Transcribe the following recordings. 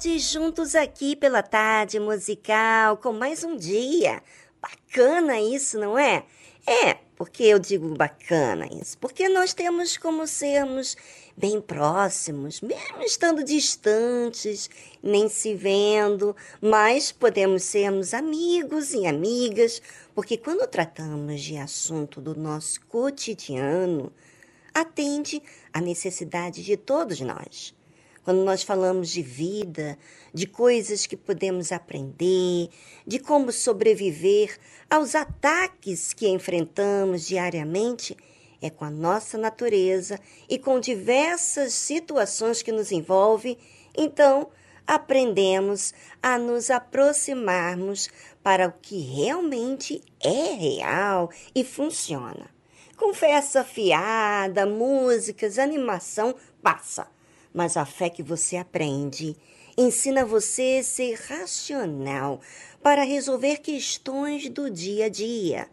Tarde, juntos aqui pela tarde musical, com mais um dia. Bacana isso, não é? É, porque eu digo bacana isso? Porque nós temos como sermos bem próximos, mesmo estando distantes, nem se vendo, mas podemos sermos amigos e amigas, porque quando tratamos de assunto do nosso cotidiano, atende à necessidade de todos nós quando nós falamos de vida, de coisas que podemos aprender, de como sobreviver aos ataques que enfrentamos diariamente, é com a nossa natureza e com diversas situações que nos envolvem, então aprendemos a nos aproximarmos para o que realmente é real e funciona. Conversa fiada, músicas, animação, passa mas a fé que você aprende ensina você a ser racional para resolver questões do dia a dia.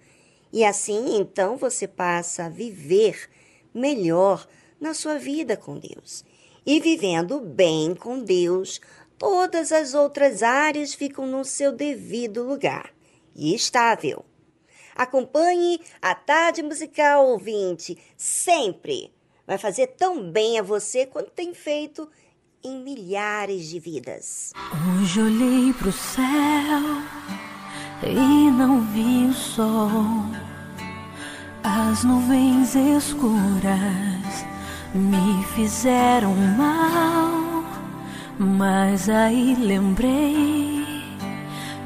E assim, então, você passa a viver melhor na sua vida com Deus. E vivendo bem com Deus, todas as outras áreas ficam no seu devido lugar e estável. Acompanhe a Tarde Musical Ouvinte sempre vai fazer tão bem a você quanto tem feito em milhares de vidas. Hoje olhei pro céu e não vi o sol. As nuvens escuras me fizeram mal, mas aí lembrei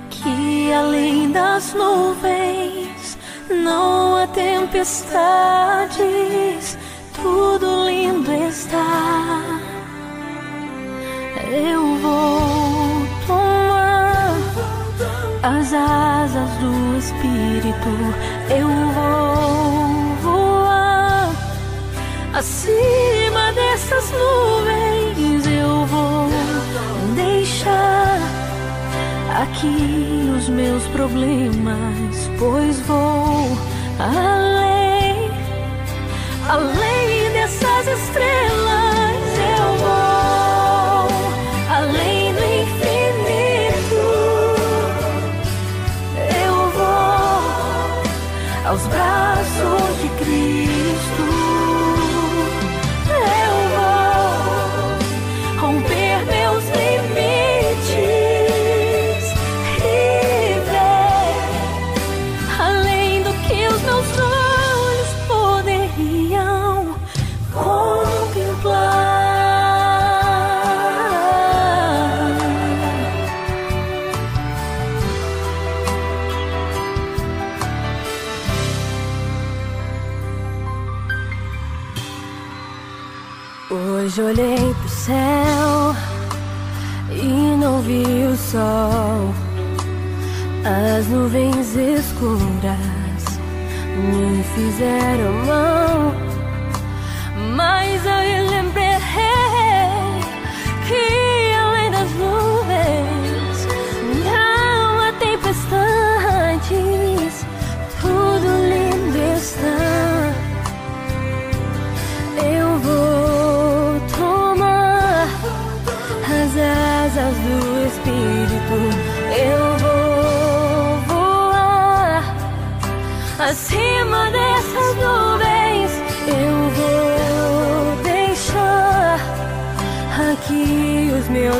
que além das nuvens não há tempestades tudo lindo está. Eu vou tomar as asas do Espírito. Eu vou voar acima dessas nuvens. Eu vou deixar aqui os meus problemas, pois vou além além dessas estrelas. Eu vou além do infinito. Eu vou aos braços de olhei pro céu e não vi o sol. As nuvens escuras me fizeram mal, mas a relembrar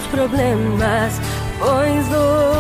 problemas, pois hoje.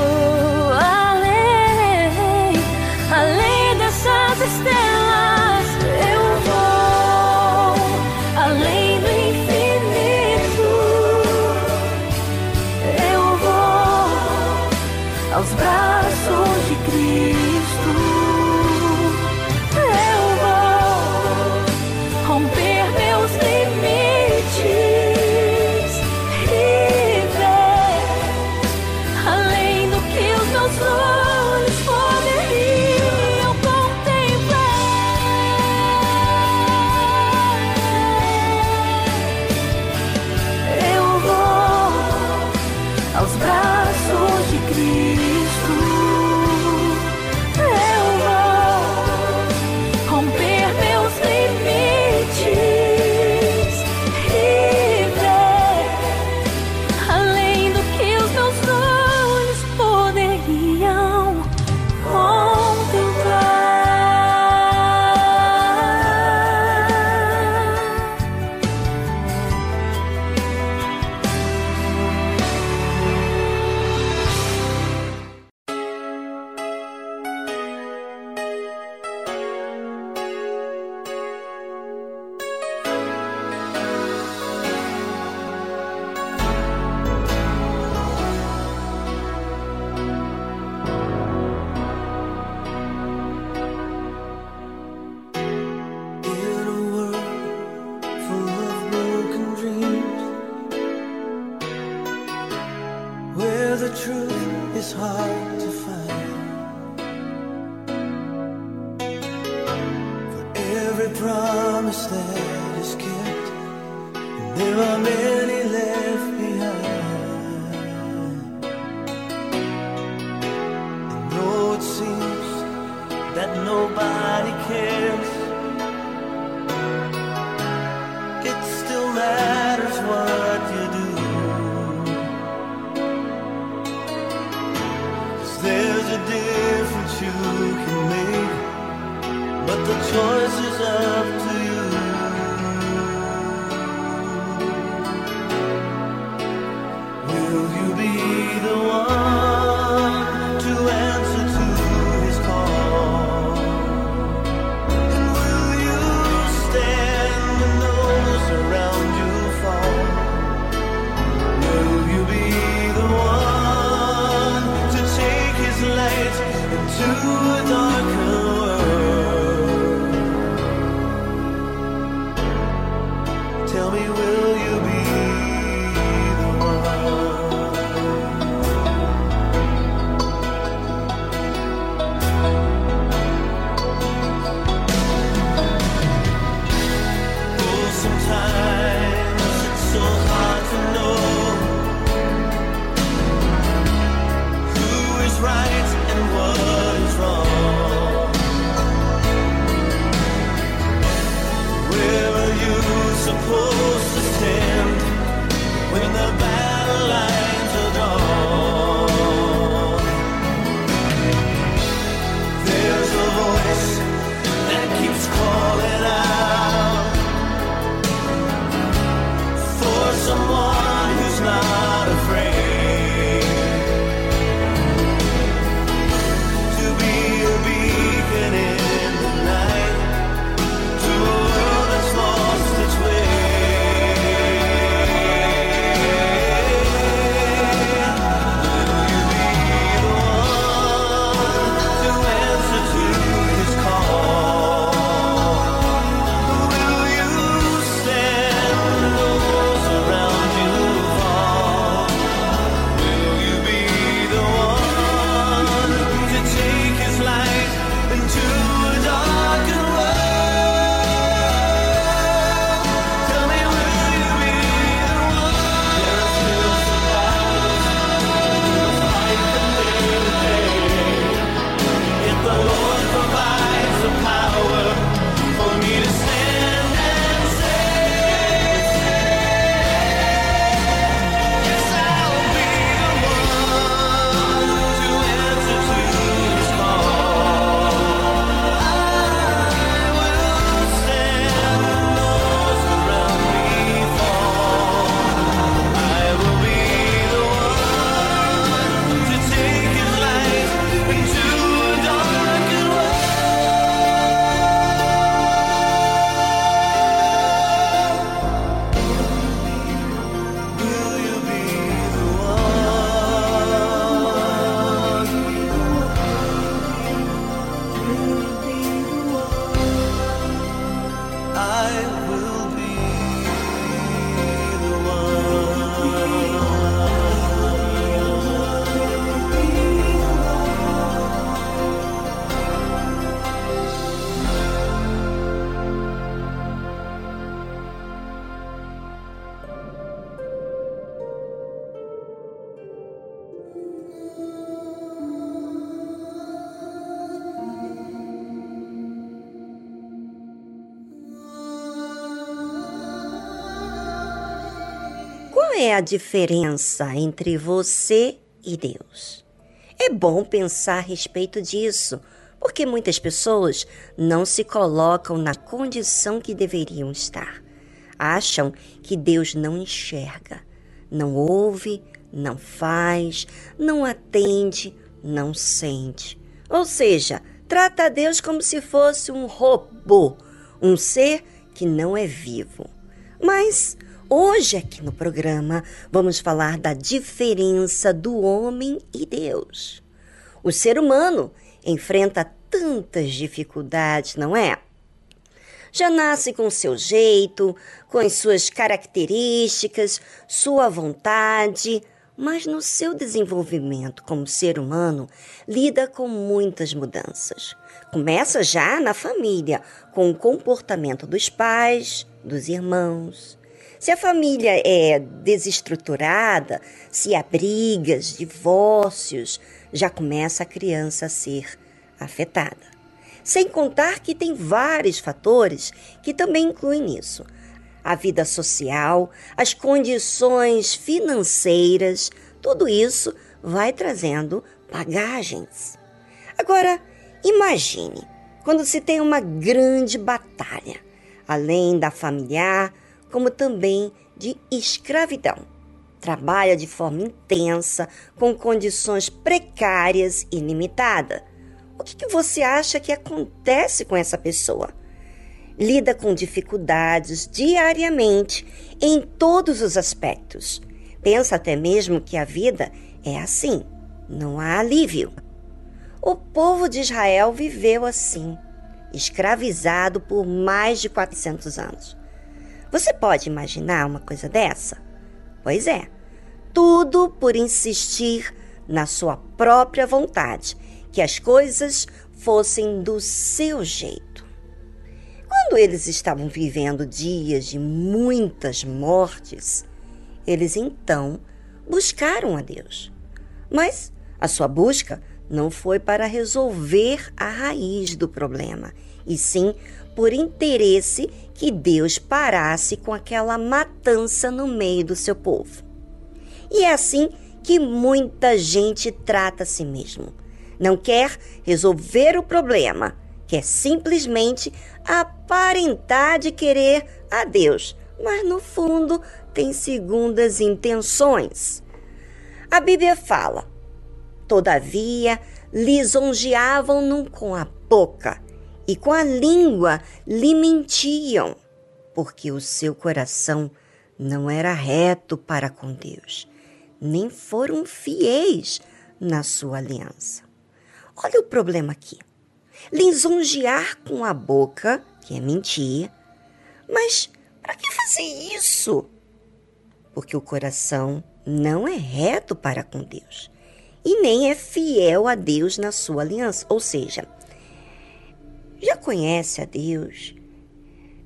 É a diferença entre você e Deus? É bom pensar a respeito disso, porque muitas pessoas não se colocam na condição que deveriam estar. Acham que Deus não enxerga, não ouve, não faz, não atende, não sente. Ou seja, trata Deus como se fosse um robô, um ser que não é vivo. Mas hoje, aqui no programa, vamos falar da diferença do homem e Deus. O ser humano enfrenta tantas dificuldades, não é? Já nasce com seu jeito, com as suas características, sua vontade, mas no seu desenvolvimento como ser humano, lida com muitas mudanças. Começa já na família, com o comportamento dos pais, dos irmãos. Se a família é desestruturada, se há brigas, divórcios, já começa a criança a ser afetada. Sem contar que tem vários fatores que também incluem nisso a vida social, as condições financeiras, tudo isso vai trazendo bagagens. Agora, imagine quando se tem uma grande batalha, além da familiar, como também de escravidão. Trabalha de forma intensa, com condições precárias e limitadas. O que, que você acha que acontece com essa pessoa? lida com dificuldades diariamente em todos os aspectos. Pensa até mesmo que a vida é assim, não há alívio. O povo de Israel viveu assim, escravizado por mais de 400 anos. Você pode imaginar uma coisa dessa? Pois é, tudo por insistir na sua própria vontade, que as coisas fossem do seu jeito. Quando eles estavam vivendo dias de muitas mortes, eles então buscaram a Deus. Mas a sua busca não foi para resolver a raiz do problema, e sim por interesse que Deus parasse com aquela matança no meio do seu povo. E é assim que muita gente trata a si mesmo. Não quer resolver o problema, quer simplesmente aparentar de querer a Deus, mas no fundo tem segundas intenções. A Bíblia fala: Todavia, lisonjeavam-no com a boca e com a língua lhe mentiam, porque o seu coração não era reto para com Deus, nem foram fiéis na sua aliança. Olha o problema aqui lisonjear com a boca, que é mentir. Mas para que fazer isso? Porque o coração não é reto para com Deus e nem é fiel a Deus na sua aliança. Ou seja, já conhece a Deus,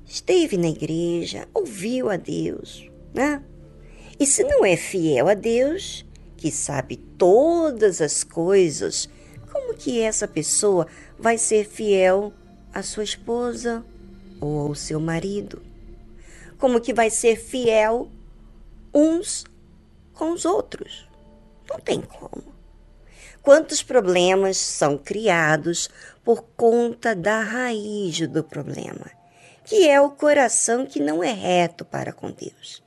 esteve na igreja, ouviu a Deus, né? E se não é fiel a Deus, que sabe todas as coisas, como que essa pessoa vai ser fiel à sua esposa ou ao seu marido? Como que vai ser fiel uns com os outros? Não tem como. Quantos problemas são criados por conta da raiz do problema, que é o coração que não é reto para com Deus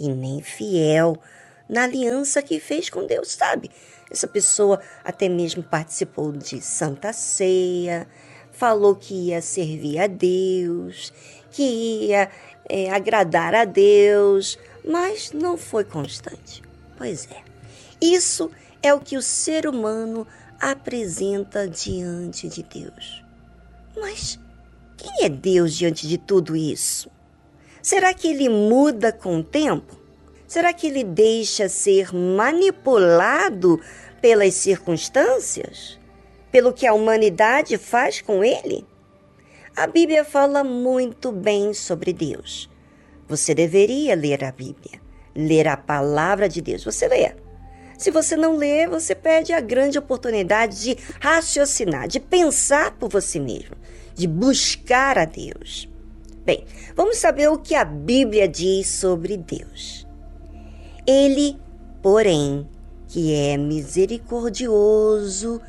e nem fiel na aliança que fez com Deus, sabe? Essa pessoa até mesmo participou de Santa Ceia, falou que ia servir a Deus, que ia é, agradar a Deus, mas não foi constante. Pois é, isso é o que o ser humano apresenta diante de Deus. Mas quem é Deus diante de tudo isso? Será que ele muda com o tempo? Será que ele deixa ser manipulado pelas circunstâncias? Pelo que a humanidade faz com ele? A Bíblia fala muito bem sobre Deus. Você deveria ler a Bíblia, ler a palavra de Deus. Você lê. Se você não lê, você perde a grande oportunidade de raciocinar, de pensar por você mesmo, de buscar a Deus. Bem, vamos saber o que a Bíblia diz sobre Deus. Ele, porém, que é misericordioso,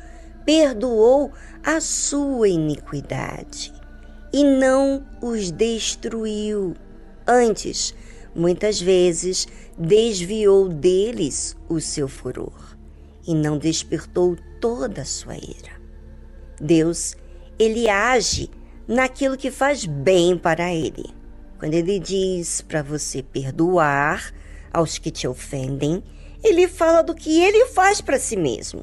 perdoou a sua iniquidade e não os destruiu. Antes, muitas vezes, desviou deles o seu furor e não despertou toda a sua ira. Deus, ele age naquilo que faz bem para ele. Quando ele diz para você perdoar aos que te ofendem, ele fala do que ele faz para si mesmo.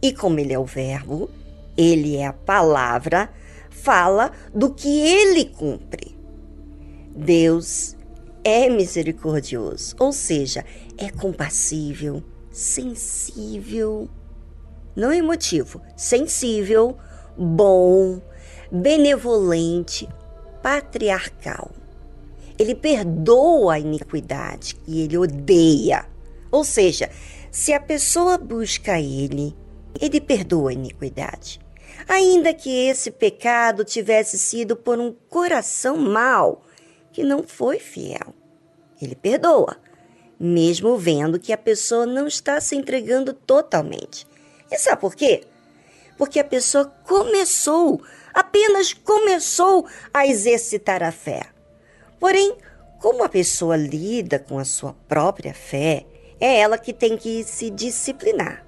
E como ele é o Verbo, ele é a palavra, fala do que ele cumpre. Deus é misericordioso, ou seja, é compassível, sensível, não emotivo, sensível, bom, benevolente, patriarcal. Ele perdoa a iniquidade e ele odeia. Ou seja, se a pessoa busca ele, ele perdoa a iniquidade. Ainda que esse pecado tivesse sido por um coração mau, que não foi fiel. Ele perdoa, mesmo vendo que a pessoa não está se entregando totalmente. E sabe por quê? Porque a pessoa começou, apenas começou a exercitar a fé. Porém, como a pessoa lida com a sua própria fé, é ela que tem que se disciplinar.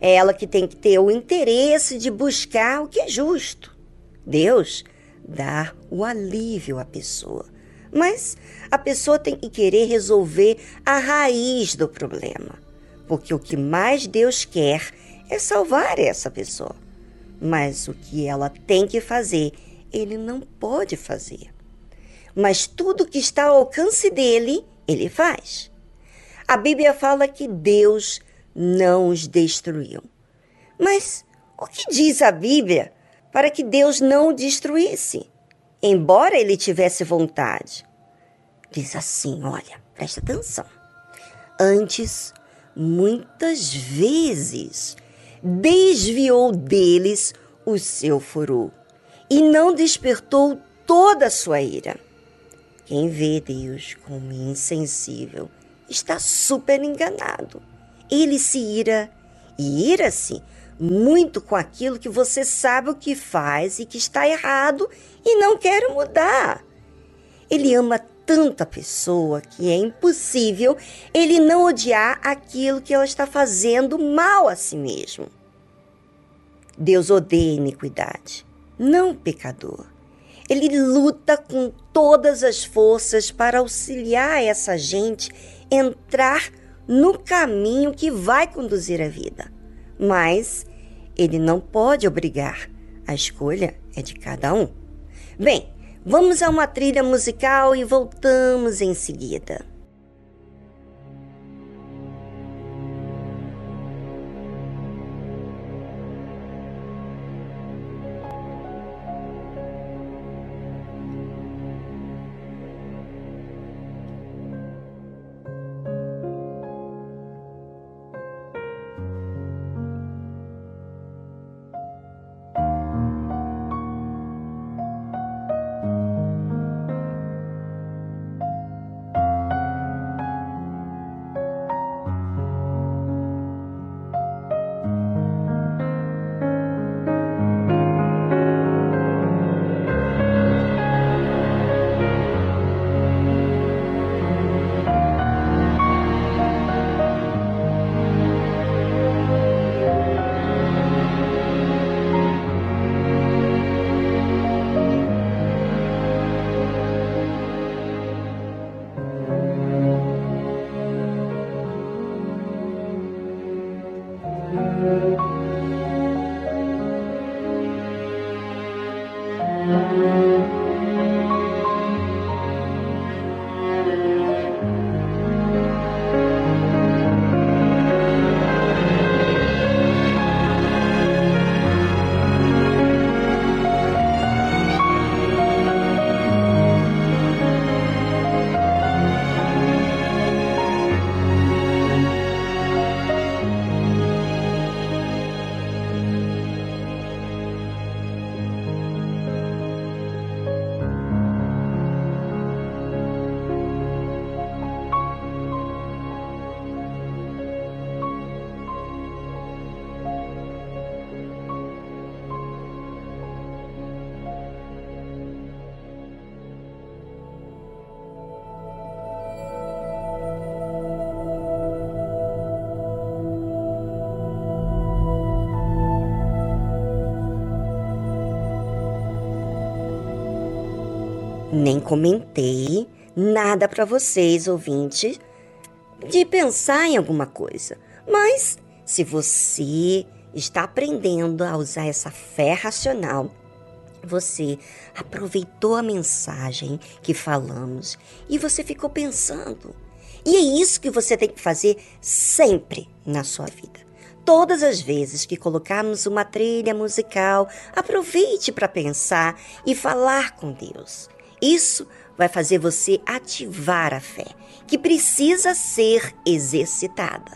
É ela que tem que ter o interesse de buscar o que é justo. Deus dá o alívio à pessoa. Mas a pessoa tem que querer resolver a raiz do problema. Porque o que mais Deus quer é salvar essa pessoa. Mas o que ela tem que fazer, ele não pode fazer. Mas tudo que está ao alcance dele, ele faz. A Bíblia fala que Deus não os destruiu. Mas o que diz a Bíblia para que Deus não o destruísse? Embora ele tivesse vontade. Diz assim: olha, presta atenção. Antes, muitas vezes, desviou deles o seu furor e não despertou toda a sua ira. Quem vê Deus como insensível está super enganado. Ele se ira e ira-se muito com aquilo que você sabe o que faz e que está errado e não quer mudar. Ele ama tanto a pessoa que é impossível ele não odiar aquilo que ela está fazendo mal a si mesmo. Deus odeia iniquidade, não pecador. Ele luta com todas as forças para auxiliar essa gente entrar no caminho que vai conduzir a vida. Mas ele não pode obrigar. A escolha é de cada um. Bem, vamos a uma trilha musical e voltamos em seguida. Nem comentei nada para vocês, ouvintes, de pensar em alguma coisa. Mas se você está aprendendo a usar essa fé racional, você aproveitou a mensagem que falamos e você ficou pensando. E é isso que você tem que fazer sempre na sua vida. Todas as vezes que colocarmos uma trilha musical, aproveite para pensar e falar com Deus. Isso vai fazer você ativar a fé, que precisa ser exercitada.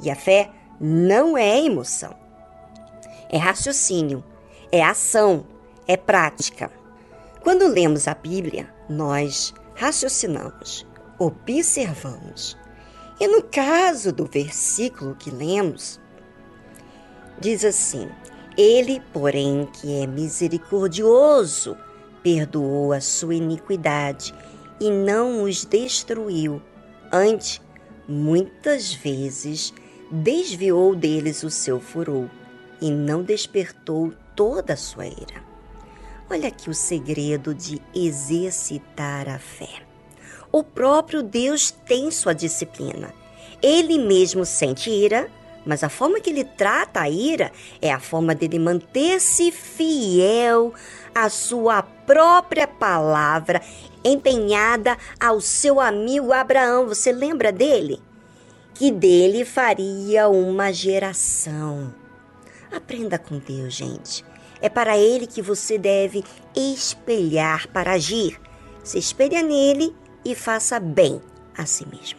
E a fé não é emoção, é raciocínio, é ação, é prática. Quando lemos a Bíblia, nós raciocinamos, observamos. E no caso do versículo que lemos, diz assim: Ele, porém, que é misericordioso, perdoou a sua iniquidade e não os destruiu. Antes, muitas vezes, desviou deles o seu furor e não despertou toda a sua ira. Olha aqui o segredo de exercitar a fé. O próprio Deus tem sua disciplina. Ele mesmo sente ira, mas a forma que ele trata a ira é a forma dele manter-se fiel à sua própria palavra, empenhada ao seu amigo Abraão. Você lembra dele? Que dele faria uma geração. Aprenda com Deus, gente. É para ele que você deve espelhar para agir. Se espelha nele e faça bem a si mesmo.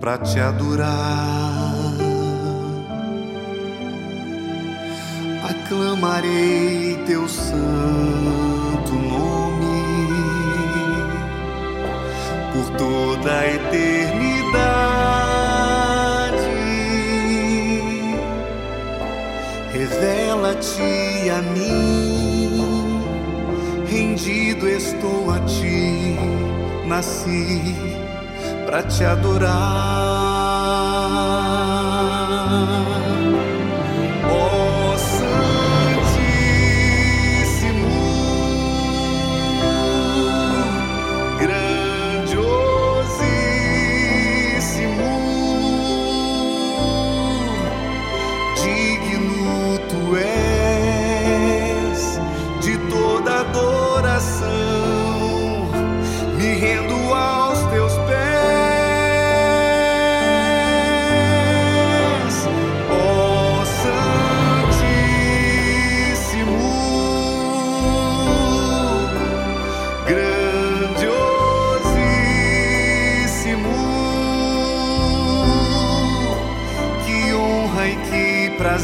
Para te adorar. Aclamarei teu santo nome por toda a eternidade. Revela-te a mim, rendido estou a ti, nasci para te adorar.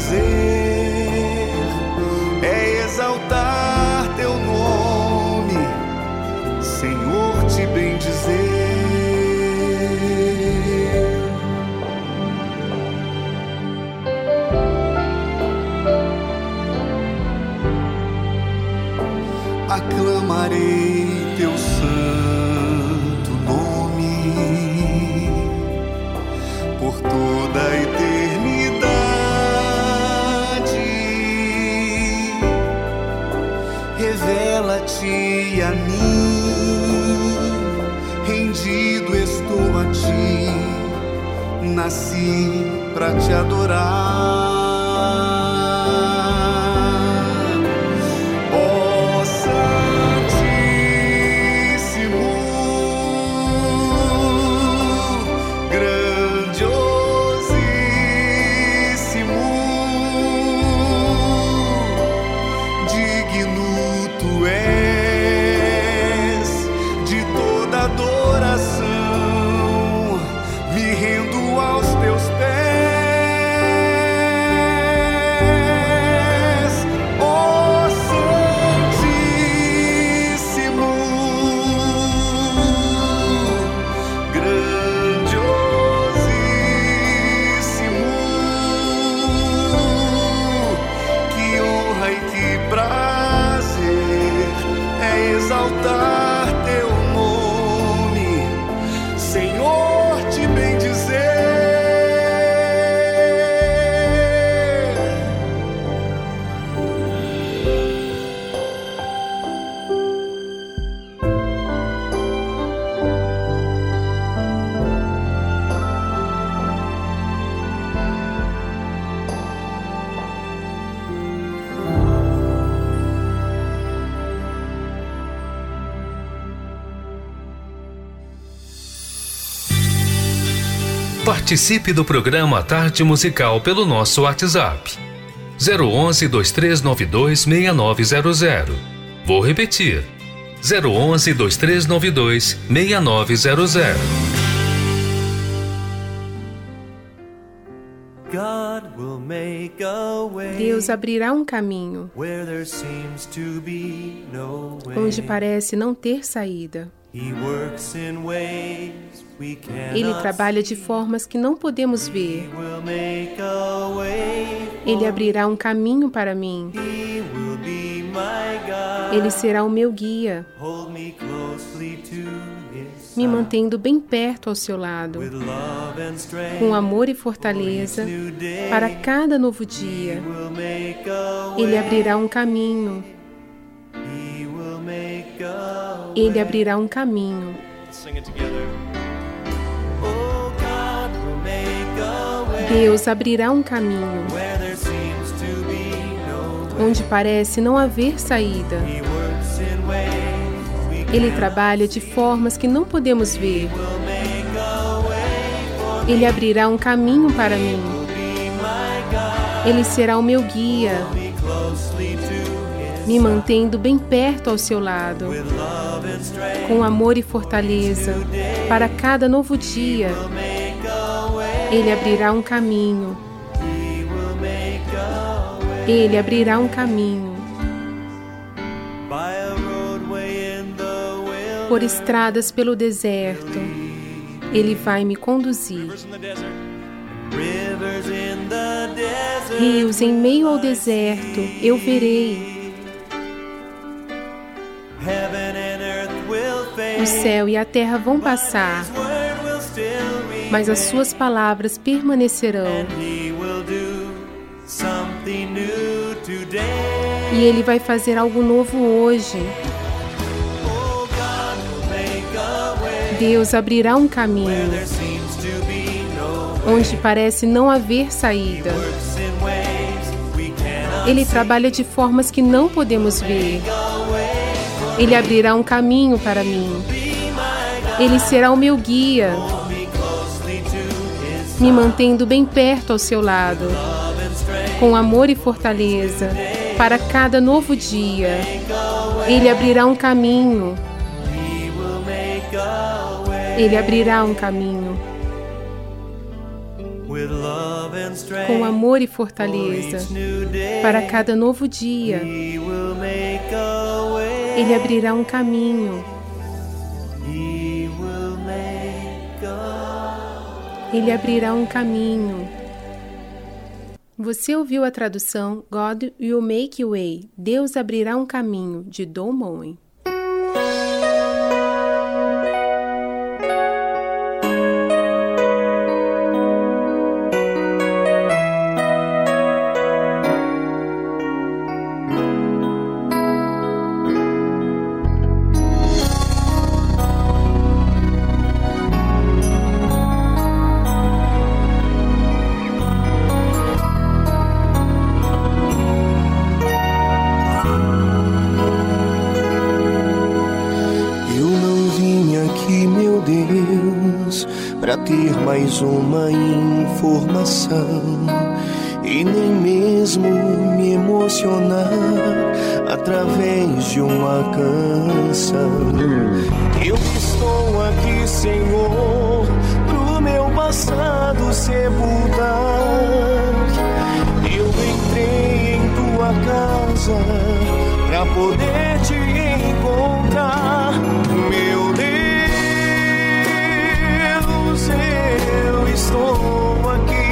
Que nasci para te adorar. Participe do programa Tarde Musical pelo nosso WhatsApp. 011 2392 6900. Vou repetir. 011 2392 6900. God will make a way Deus abrirá um caminho onde parece não ter saída. He works in ways we cannot Ele trabalha de formas que não podemos ver. Ele abrirá um caminho para mim. Ele será o meu guia, me mantendo bem perto ao seu lado, com amor e for fortaleza para cada novo dia. Ele abrirá um caminho. Ele abrirá um caminho. Deus abrirá um caminho onde parece não haver saída. Ele trabalha de formas que não podemos ver. Ele abrirá um caminho para mim. Ele será o meu guia, me mantendo bem perto ao seu lado, com amor e fortaleza para cada novo dia. Ele abrirá um caminho. Ele abrirá um caminho. Por estradas pelo deserto, Ele vai me conduzir. Rios em meio ao deserto, eu verei. O céu e a terra vão passar, mas as suas palavras permanecerão. E Ele vai fazer algo novo hoje. Deus abrirá um caminho onde parece não haver saída. Ele trabalha de formas que não podemos ver. Ele abrirá um caminho para mim. Ele será o meu guia, me mantendo bem perto ao seu lado, com amor e fortaleza, para cada novo dia. Ele abrirá um caminho. Ele abrirá um caminho. Com amor e fortaleza, para cada novo dia. Ele abrirá um caminho. Ele abrirá um caminho. Você ouviu a tradução God will make way. Deus abrirá um caminho de Don Moen. Mais uma informação e nem mesmo me emocionar através de uma canção. Eu estou aqui, Senhor, pro meu passado sepultar. Eu entrei em tua casa pra poder te encontrar, meu estou aqui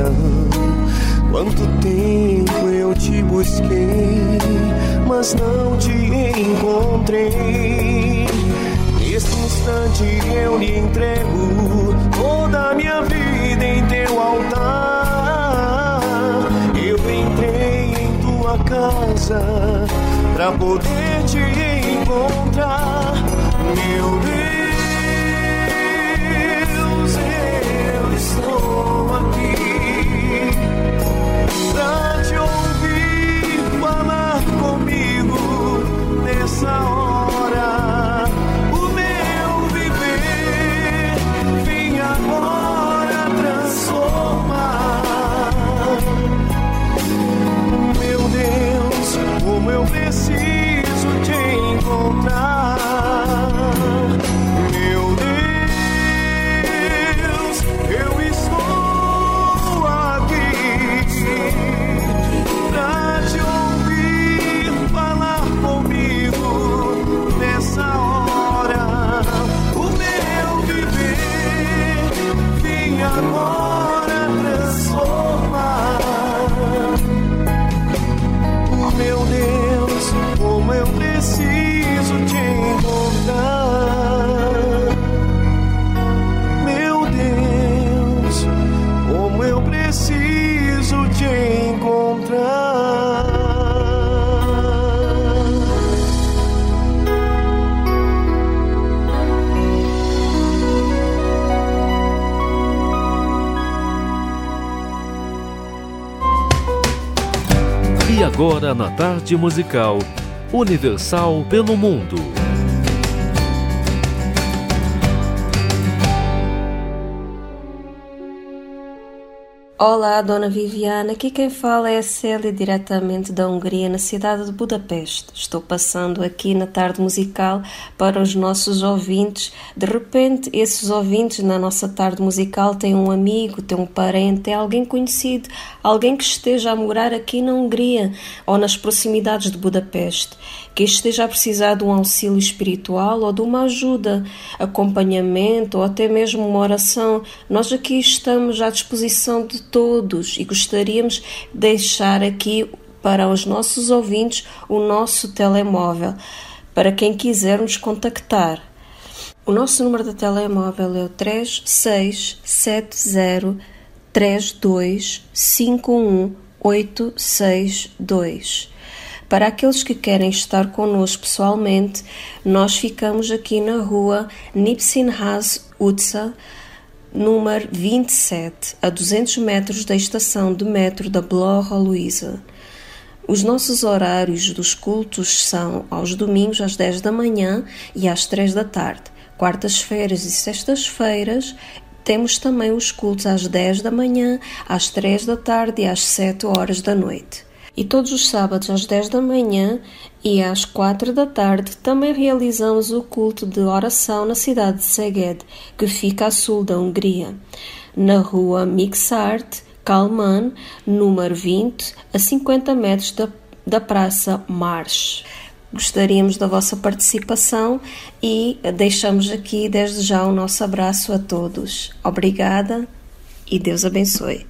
oração. Quanto tempo eu te busquei, mas não te encontrei. Nesse instante eu lhe entrego toda a minha vida em teu altar. Eu entrei em tua casa pra poder te encontrar, meu Deus. Eu estou aqui te ouvir falar comigo nessa hora. Na tarde musical Universal pelo Mundo. Olá, Dona Viviana. Aqui quem fala é a Célia, diretamente da Hungria, na cidade de Budapeste. Estou passando aqui na tarde musical para os nossos ouvintes. De repente, esses ouvintes na nossa tarde musical têm um amigo, têm um parente, têm alguém conhecido, alguém que esteja a morar aqui na Hungria ou nas proximidades de Budapeste, que esteja a precisar de um auxílio espiritual ou de uma ajuda, acompanhamento ou até mesmo uma oração. Nós aqui estamos à disposição de todos e gostaríamos de deixar aqui para os nossos ouvintes o nosso telemóvel, para quem quiser nos contactar. O nosso número de telemóvel é o 3670 3251862. Para aqueles que querem estar connosco pessoalmente, nós ficamos aqui na rua Nipsinhas Utsa, número 27, a 200 metros da estação de metro da Blora Luísa. Os nossos horários dos cultos são aos domingos às 10 da manhã e às 3 da tarde. Quartas-feiras e sextas-feiras temos também os cultos às 10 da manhã, às 3 da tarde e às 7 horas da noite. E todos os sábados às 10 da manhã e às 4 da tarde também realizamos o culto de oração na cidade de Szeged, que fica a sul da Hungria, na rua Mixart, Kalman, número 20, a 50 metros da, da Praça March. Gostaríamos da vossa participação e deixamos aqui desde já o nosso abraço a todos. Obrigada e Deus abençoe.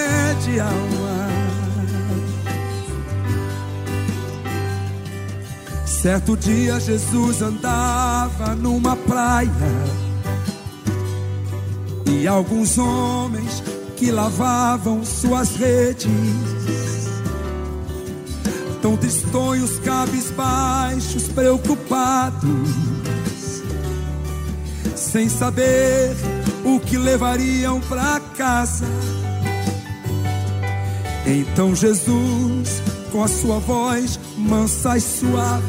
alma. Certo dia Jesus andava numa praia e alguns homens que lavavam suas redes, tão tristonhos, cabisbaixos, preocupados, sem saber o que levariam para casa. Então Jesus, com a sua voz mansa e suave,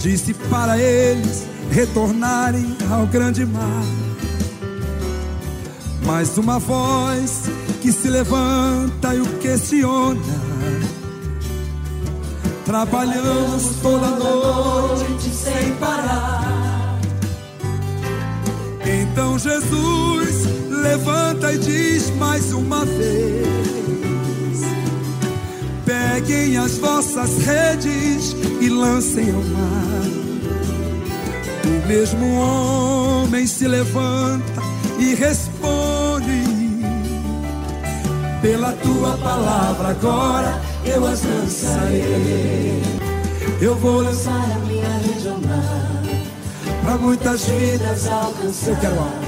disse para eles retornarem ao grande mar. Mais uma voz que se levanta e o questiona. Trabalhamos toda noite sem parar. Então Jesus levanta e diz mais uma vez: Peguem as vossas redes e lancem ao mar. O mesmo homem se levanta e responde: Pela tua palavra agora eu as lançarei. Eu vou lançar a minha rede ao mar para muitas vidas alcançar. Eu quero.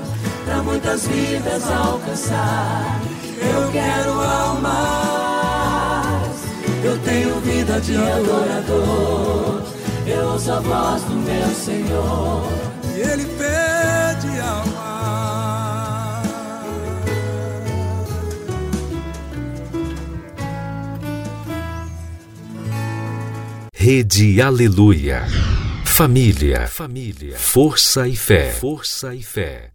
para muitas vidas alcançar. Eu quero almas, eu tenho vida de adorador. Eu ouço a voz do meu Senhor e Ele pede alma. Rede Aleluia. Família, família, força e fé, força e fé.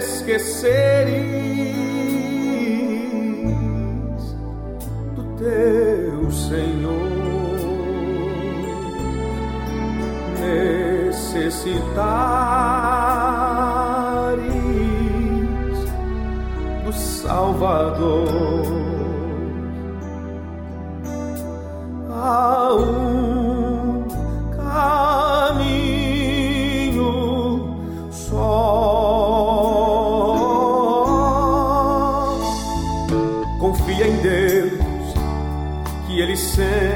Esqueceres do teu Senhor. Necessitares que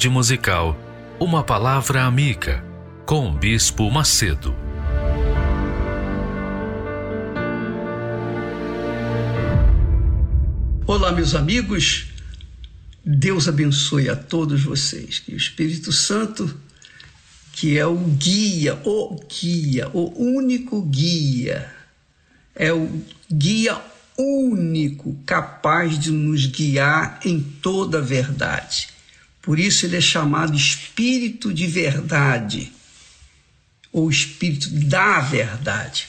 tarde musical, uma palavra amiga com o Bispo Macedo. Olá, meus amigos. Deus abençoe a todos vocês. Que o Espírito Santo, que é o guia, o guia, o único guia, é o guia único capaz de nos guiar em toda a verdade. Por isso ele é chamado Espírito de Verdade, ou Espírito da Verdade.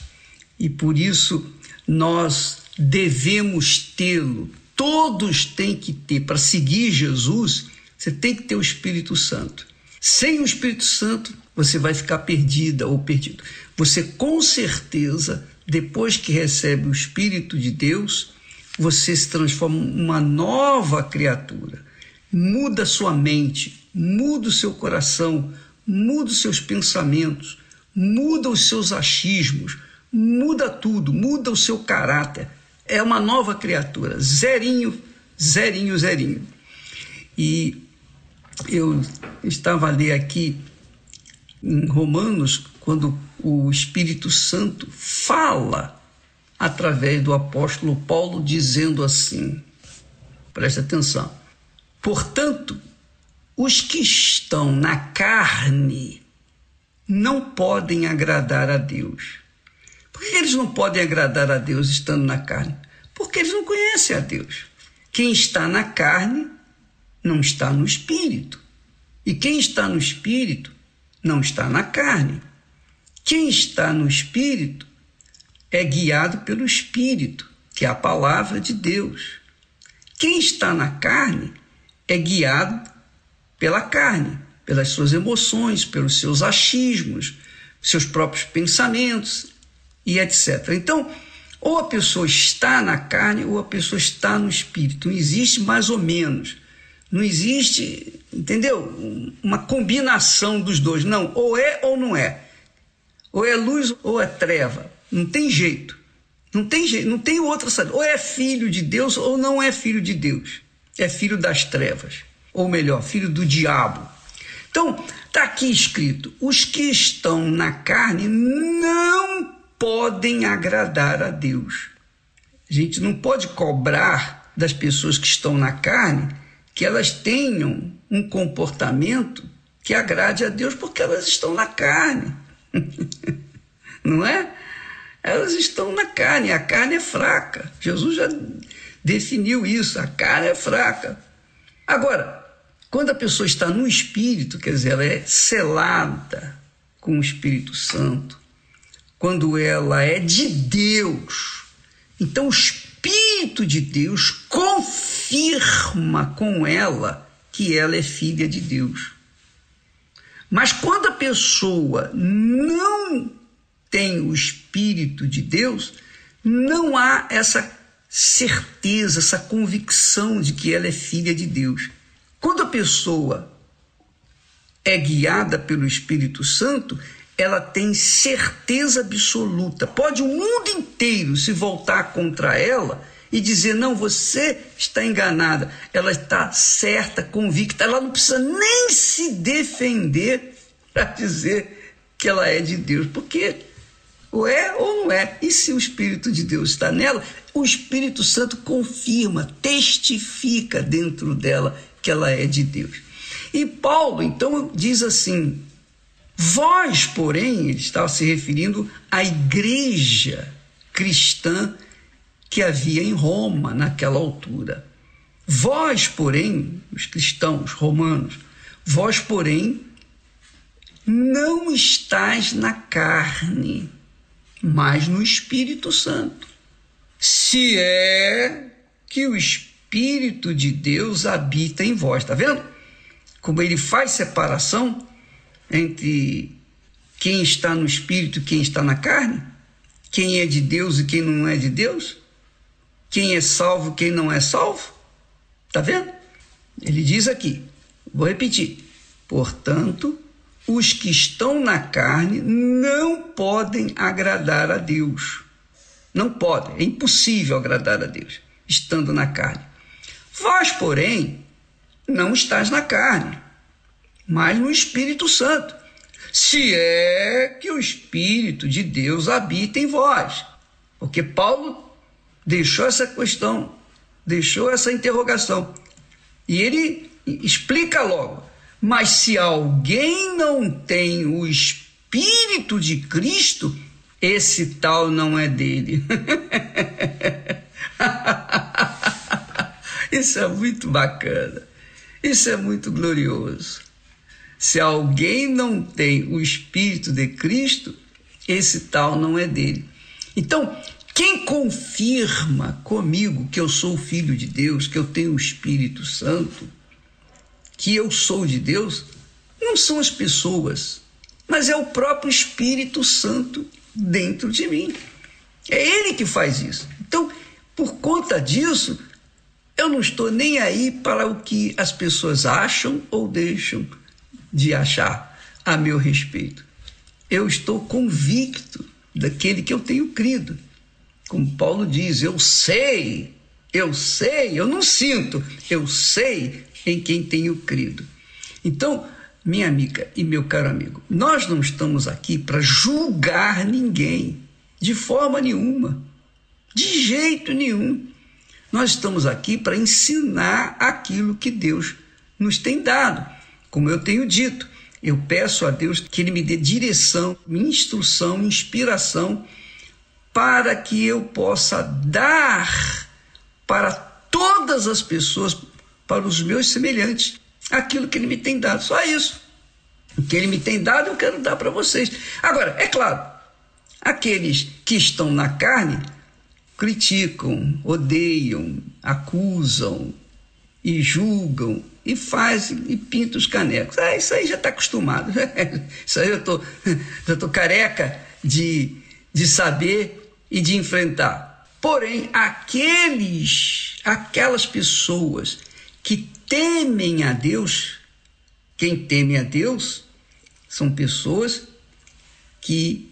E por isso nós devemos tê-lo. Todos têm que ter. Para seguir Jesus, você tem que ter o Espírito Santo. Sem o Espírito Santo, você vai ficar perdida ou perdido. Você com certeza depois que recebe o Espírito de Deus, você se transforma uma nova criatura. Muda sua mente, muda o seu coração, muda os seus pensamentos, muda os seus achismos, muda tudo, muda o seu caráter. É uma nova criatura, zerinho, zerinho, zerinho. E eu estava a ler aqui em Romanos, quando o Espírito Santo fala através do apóstolo Paulo, dizendo assim: preste atenção. Portanto, os que estão na carne não podem agradar a Deus. Por que eles não podem agradar a Deus estando na carne? Porque eles não conhecem a Deus. Quem está na carne não está no espírito. E quem está no espírito não está na carne. Quem está no Espírito é guiado pelo Espírito, que é a palavra de Deus. Quem está na carne é guiado pela carne, pelas suas emoções, pelos seus achismos, seus próprios pensamentos e etc. Então, ou a pessoa está na carne ou a pessoa está no espírito. Não existe mais ou menos. Não existe, entendeu? Uma combinação dos dois. Não, ou é ou não é. Ou é luz ou é treva. Não tem jeito. Não tem jeito, não tem outra saída. Ou é filho de Deus ou não é filho de Deus. É filho das trevas. Ou melhor, filho do diabo. Então, está aqui escrito: os que estão na carne não podem agradar a Deus. A gente não pode cobrar das pessoas que estão na carne que elas tenham um comportamento que agrade a Deus, porque elas estão na carne. Não é? Elas estão na carne, a carne é fraca. Jesus já definiu isso, a carne é fraca. Agora, quando a pessoa está no Espírito, quer dizer, ela é selada com o Espírito Santo, quando ela é de Deus, então o Espírito de Deus confirma com ela que ela é filha de Deus. Mas quando a pessoa não tem o Espírito de Deus, não há essa certeza, essa convicção de que ela é filha de Deus. Quando a pessoa é guiada pelo Espírito Santo, ela tem certeza absoluta. Pode o mundo inteiro se voltar contra ela e dizer: não, você está enganada. Ela está certa, convicta, ela não precisa nem se defender para dizer que ela é de Deus, porque ou é ou não é. E se o Espírito de Deus está nela, o Espírito Santo confirma, testifica dentro dela que ela é de Deus. E Paulo, então, diz assim: Vós, porém, ele estava se referindo à igreja cristã que havia em Roma naquela altura. Vós, porém, os cristãos romanos, vós, porém, não estás na carne, mas no Espírito Santo. Se é que o Espírito de Deus habita em vós, tá vendo? Como ele faz separação entre quem está no Espírito e quem está na carne, quem é de Deus e quem não é de Deus quem é salvo e quem não é salvo. Tá vendo? Ele diz aqui, vou repetir. Portanto, os que estão na carne não podem agradar a Deus. Não podem, é impossível agradar a Deus estando na carne. Vós, porém, não estás na carne, mas no Espírito Santo. Se é que o Espírito de Deus habita em vós. Porque Paulo deixou essa questão, deixou essa interrogação. E ele explica logo: mas se alguém não tem o Espírito de Cristo, esse tal não é dele. Isso é muito bacana. Isso é muito glorioso. Se alguém não tem o Espírito de Cristo, esse tal não é dele. Então, quem confirma comigo que eu sou filho de Deus, que eu tenho o Espírito Santo, que eu sou de Deus, não são as pessoas, mas é o próprio Espírito Santo dentro de mim. É ele que faz isso. Então, por conta disso, eu não estou nem aí para o que as pessoas acham ou deixam de achar a meu respeito. Eu estou convicto daquele que eu tenho crido. Como Paulo diz, eu sei, eu sei, eu não sinto, eu sei em quem tenho crido. Então, minha amiga e meu caro amigo, nós não estamos aqui para julgar ninguém, de forma nenhuma, de jeito nenhum. Nós estamos aqui para ensinar aquilo que Deus nos tem dado. Como eu tenho dito, eu peço a Deus que Ele me dê direção, instrução, inspiração, para que eu possa dar para todas as pessoas, para os meus semelhantes, aquilo que Ele me tem dado. Só isso. O que Ele me tem dado, eu quero dar para vocês. Agora, é claro, aqueles que estão na carne criticam, odeiam, acusam e julgam e fazem e pintam os canecos. Ah, isso aí já está acostumado. isso aí eu tô, já estou careca de, de saber e de enfrentar. Porém, aqueles, aquelas pessoas que temem a Deus, quem teme a Deus, são pessoas que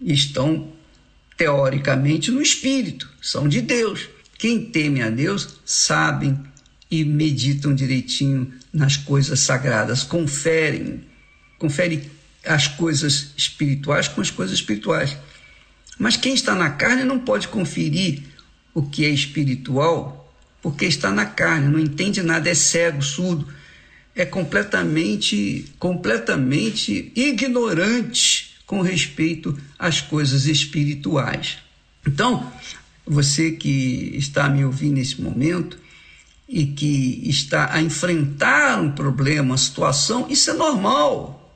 estão teoricamente no espírito, são de Deus. Quem teme a Deus sabem e meditam direitinho nas coisas sagradas, conferem, conferem as coisas espirituais com as coisas espirituais. Mas quem está na carne não pode conferir o que é espiritual porque está na carne, não entende nada, é cego, surdo, é completamente, completamente ignorante com respeito às coisas espirituais. Então, você que está me ouvindo nesse momento e que está a enfrentar um problema, uma situação, isso é normal.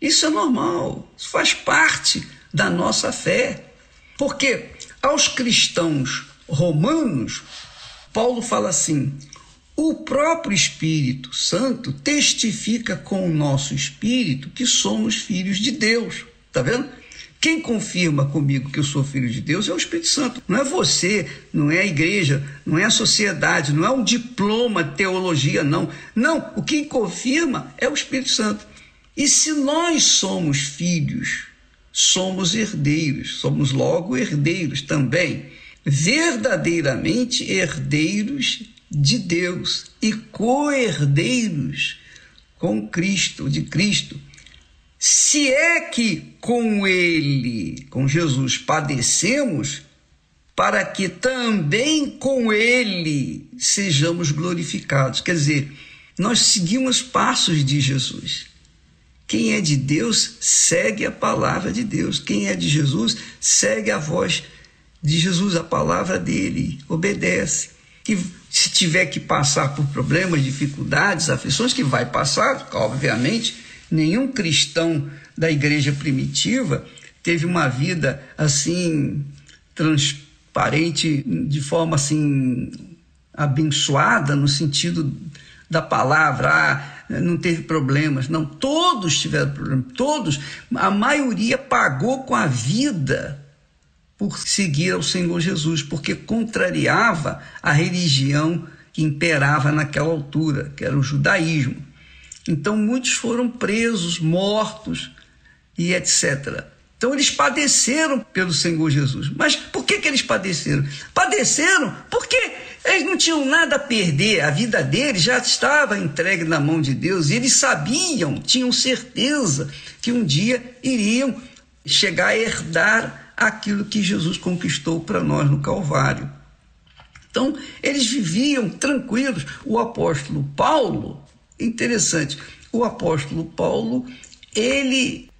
Isso é normal. Isso faz parte da nossa fé. Porque aos cristãos romanos, Paulo fala assim: o próprio Espírito Santo testifica com o nosso espírito que somos filhos de Deus. Tá vendo? Quem confirma comigo que eu sou filho de Deus é o Espírito Santo. Não é você, não é a igreja, não é a sociedade, não é um diploma de teologia, não. Não, o que confirma é o Espírito Santo. E se nós somos filhos, somos herdeiros, somos logo herdeiros também verdadeiramente herdeiros de Deus e co-herdeiros com Cristo, de Cristo. Se é que com Ele, com Jesus, padecemos, para que também com Ele sejamos glorificados. Quer dizer, nós seguimos passos de Jesus. Quem é de Deus segue a palavra de Deus. Quem é de Jesus segue a voz de de Jesus, a palavra dele, obedece. E se tiver que passar por problemas, dificuldades, aflições, que vai passar, obviamente, nenhum cristão da igreja primitiva teve uma vida assim transparente, de forma assim abençoada no sentido da palavra, ah, não teve problemas. Não, todos tiveram problemas, todos, a maioria pagou com a vida por seguir ao Senhor Jesus, porque contrariava a religião que imperava naquela altura, que era o judaísmo. Então muitos foram presos, mortos e etc. Então eles padeceram pelo Senhor Jesus. Mas por que, que eles padeceram? Padeceram porque Eles não tinham nada a perder, a vida deles já estava entregue na mão de Deus, e eles sabiam, tinham certeza que um dia iriam chegar a herdar aquilo que Jesus conquistou para nós no Calvário. Então, eles viviam tranquilos. O apóstolo Paulo, interessante, o apóstolo Paulo, ele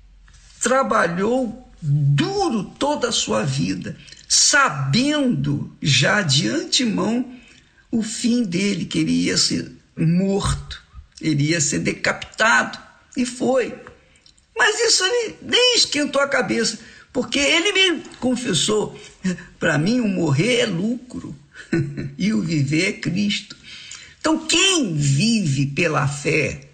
trabalhou duro toda a sua vida, sabendo já de antemão o fim dele, que ele ia ser morto, ele ia ser decapitado, e foi. Mas isso ele nem esquentou a cabeça, porque ele me confessou: para mim, o morrer é lucro e o viver é Cristo. Então, quem vive pela fé,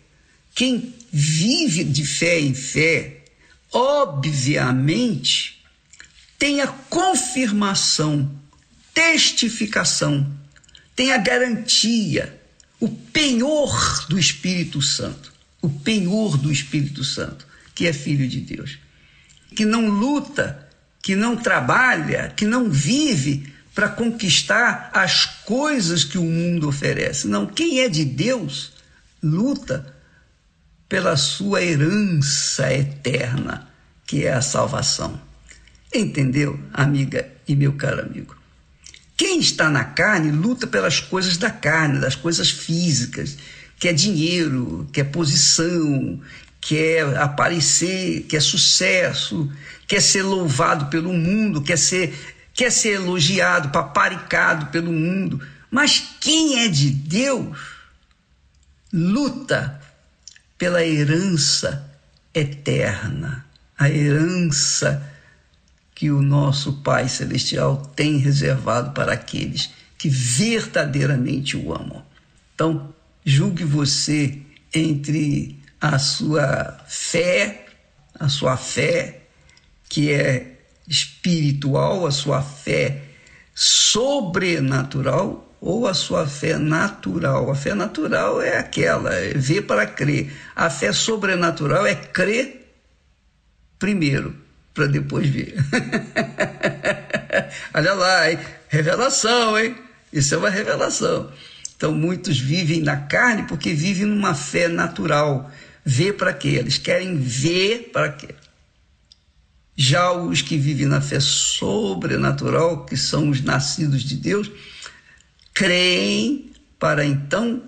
quem vive de fé em fé, obviamente tem a confirmação, testificação, tem a garantia, o penhor do Espírito Santo, o penhor do Espírito Santo, que é filho de Deus, que não luta, que não trabalha, que não vive para conquistar as coisas que o mundo oferece. Não, quem é de Deus luta pela sua herança eterna, que é a salvação. Entendeu, amiga e meu caro amigo? Quem está na carne luta pelas coisas da carne, das coisas físicas, que é dinheiro, que é posição, quer aparecer, quer sucesso, quer ser louvado pelo mundo, quer ser quer ser elogiado, paparicado pelo mundo. Mas quem é de Deus luta pela herança eterna, a herança que o nosso Pai Celestial tem reservado para aqueles que verdadeiramente o amam. Então, julgue você entre a sua fé, a sua fé que é espiritual, a sua fé sobrenatural ou a sua fé natural. A fé natural é aquela, é ver para crer. A fé sobrenatural é crer primeiro, para depois ver. Olha lá, hein? revelação, hein? Isso é uma revelação. Então muitos vivem na carne porque vivem numa fé natural. Ver para quê? Eles querem ver para quê? Já os que vivem na fé sobrenatural, que são os nascidos de Deus, creem para então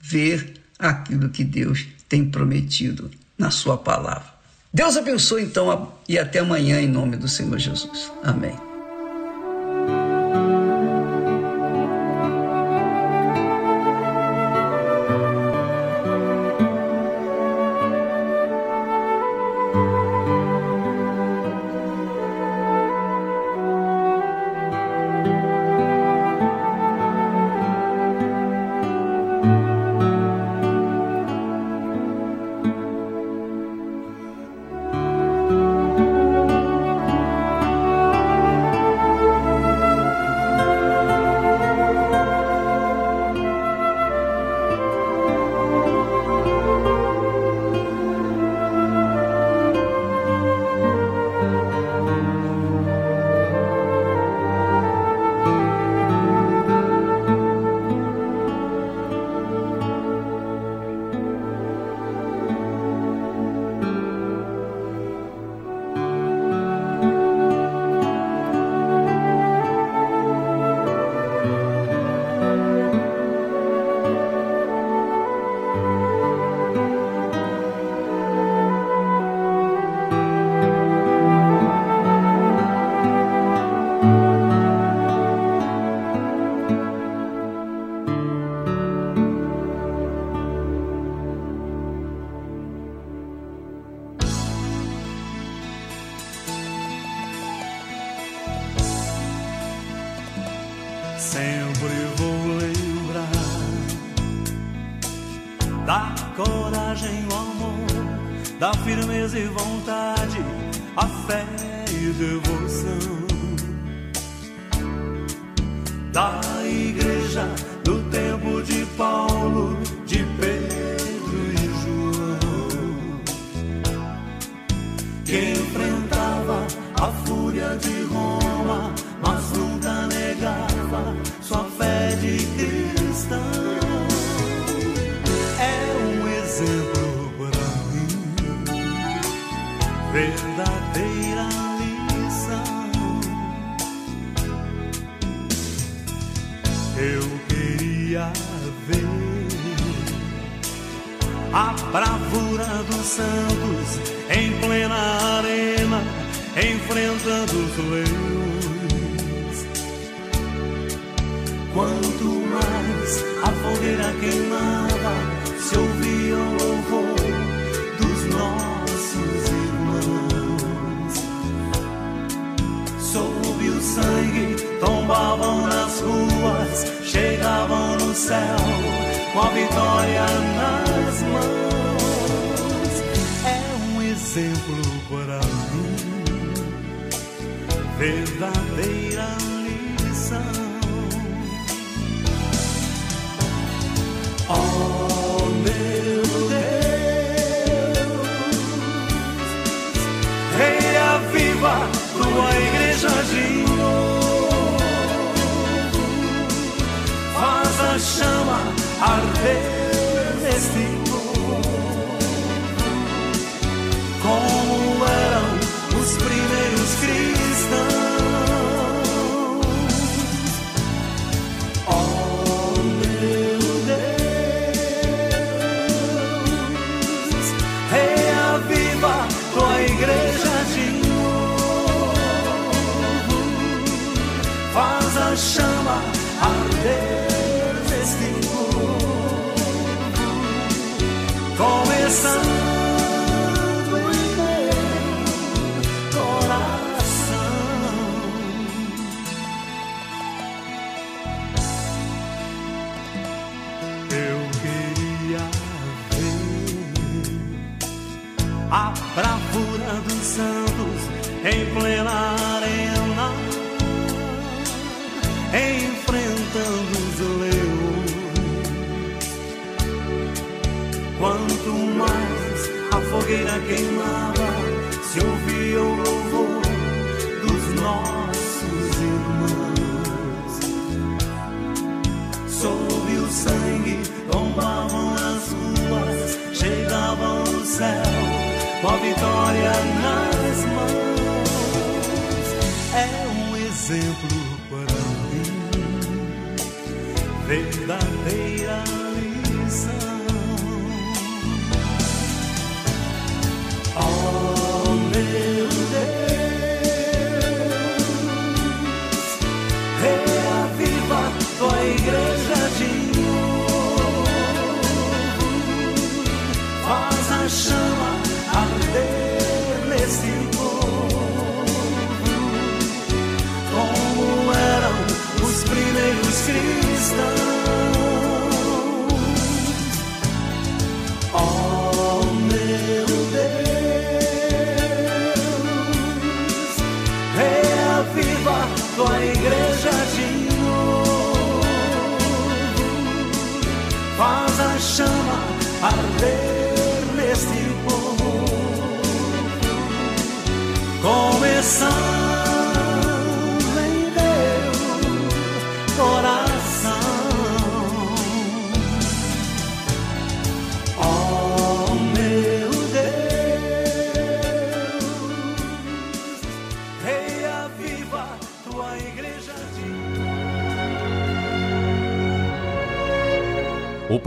ver aquilo que Deus tem prometido na Sua palavra. Deus abençoe então e até amanhã em nome do Senhor Jesus. Amém.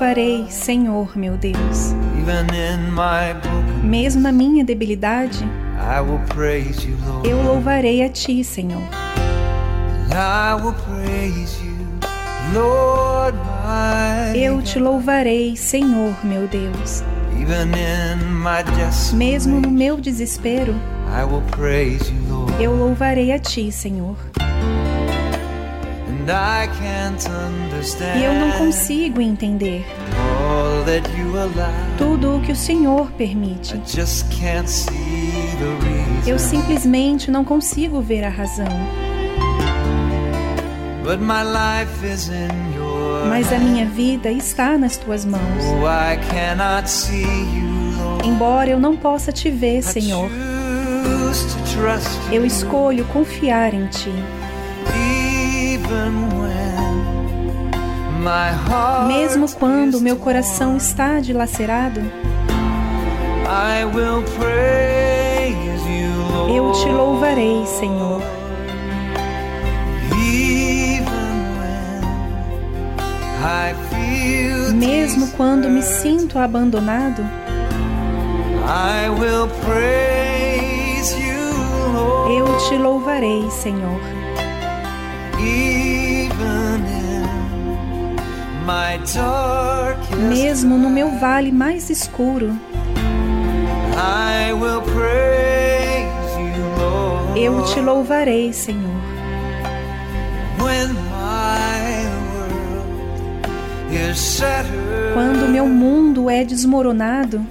Louvarei, Senhor meu Deus. Mesmo na minha debilidade, eu louvarei a ti, Senhor. Eu te louvarei, Senhor meu Deus. Mesmo no meu desespero, eu louvarei a ti, Senhor. E eu não consigo entender tudo o que o Senhor permite. Eu simplesmente não consigo ver a razão. Mas a minha vida está nas tuas mãos. Embora eu não possa te ver, Senhor, eu escolho confiar em ti. Mesmo quando meu coração está dilacerado, eu te louvarei, Senhor. Mesmo quando me sinto abandonado, eu te louvarei, Senhor. Mesmo no meu vale mais escuro, Eu te louvarei, Senhor. Quando meu mundo é desmoronado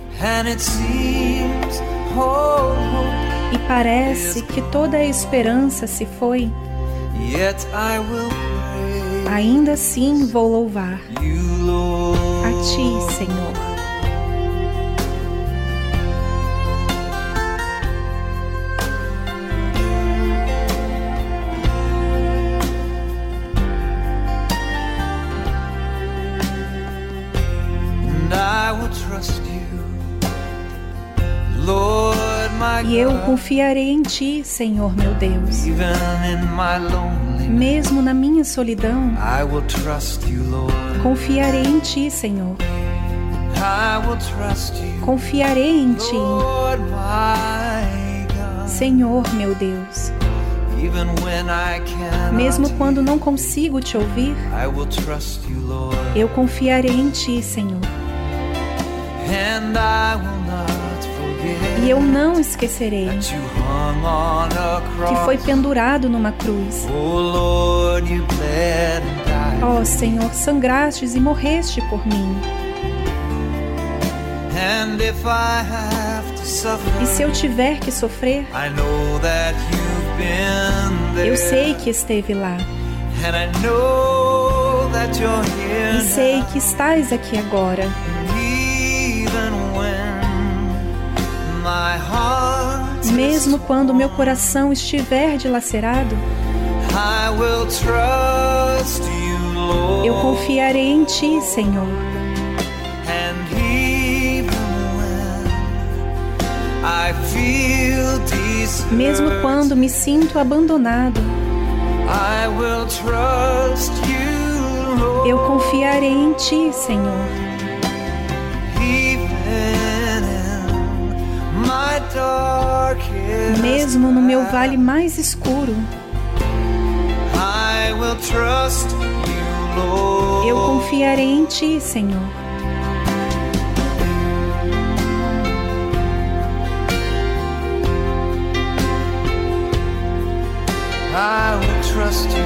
e parece que toda a esperança se foi, ainda assim vou louvar a Ti, Senhor. E eu confiarei em Ti, Senhor meu Deus. Mesmo na minha solidão, confiarei em Ti, Senhor. Confiarei em Ti, Senhor meu Deus. Mesmo quando não consigo te ouvir, eu confiarei em Ti, Senhor. E eu não esquecerei que foi pendurado numa cruz. Ó oh, Senhor, sangrastes e morreste por mim. E se eu tiver que sofrer, eu sei que esteve lá. E sei que estás aqui agora. Mesmo quando meu coração estiver dilacerado, eu confiarei em Ti, Senhor. Mesmo quando me sinto abandonado, eu confiarei em Ti, Senhor. Mesmo no meu vale mais escuro, eu confiarei em Ti, Senhor.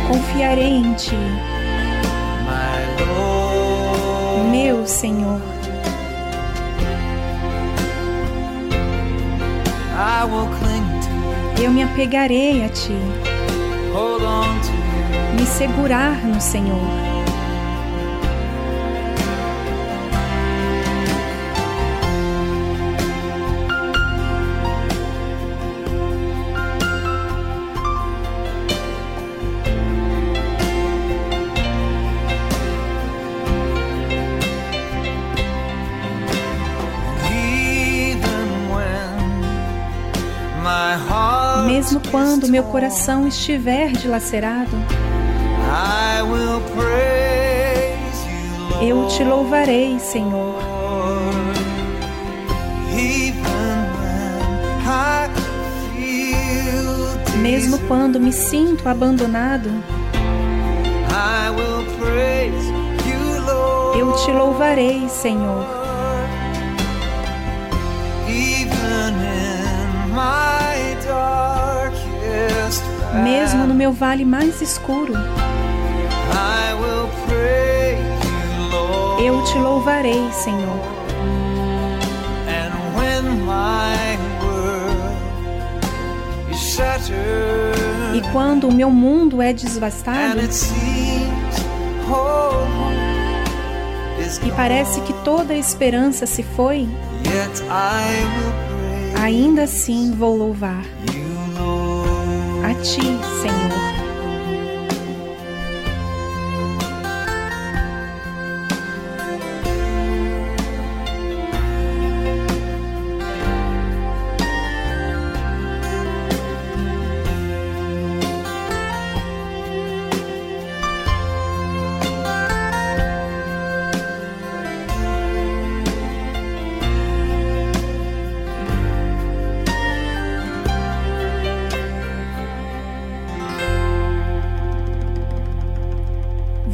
Confiarei em Ti, meu Senhor. Eu me apegarei a ti. Me segurar no Senhor. Quando meu coração estiver dilacerado, eu te louvarei, Senhor. Mesmo quando me sinto abandonado, eu te louvarei, Senhor. Mesmo no meu vale mais escuro. Eu te louvarei, Senhor. E quando o meu mundo é desvastado e parece que toda a esperança se foi, ainda assim vou louvar Ti, Senhor.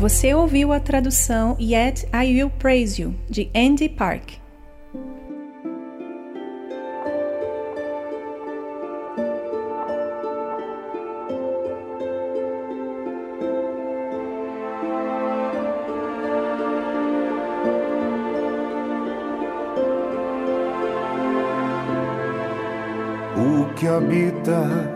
Você ouviu a tradução Yet I Will Praise You, de Andy Park. O que habita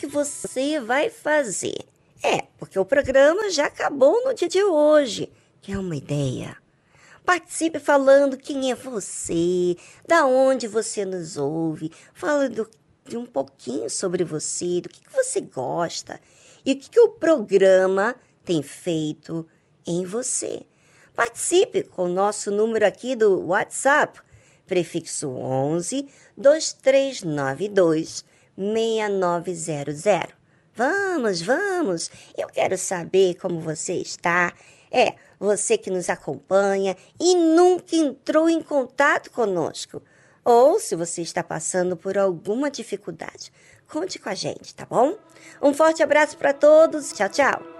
que, você vai fazer? É, porque o programa já acabou no dia de hoje. Que é uma ideia. Participe falando quem é você, da onde você nos ouve, falando de um pouquinho sobre você, do que, que você gosta e o que, que o programa tem feito em você. Participe com o nosso número aqui do WhatsApp, prefixo 11 2392 6900. Vamos, vamos. Eu quero saber como você está. É, você que nos acompanha e nunca entrou em contato conosco. Ou se você está passando por alguma dificuldade, conte com a gente, tá bom? Um forte abraço para todos. Tchau, tchau.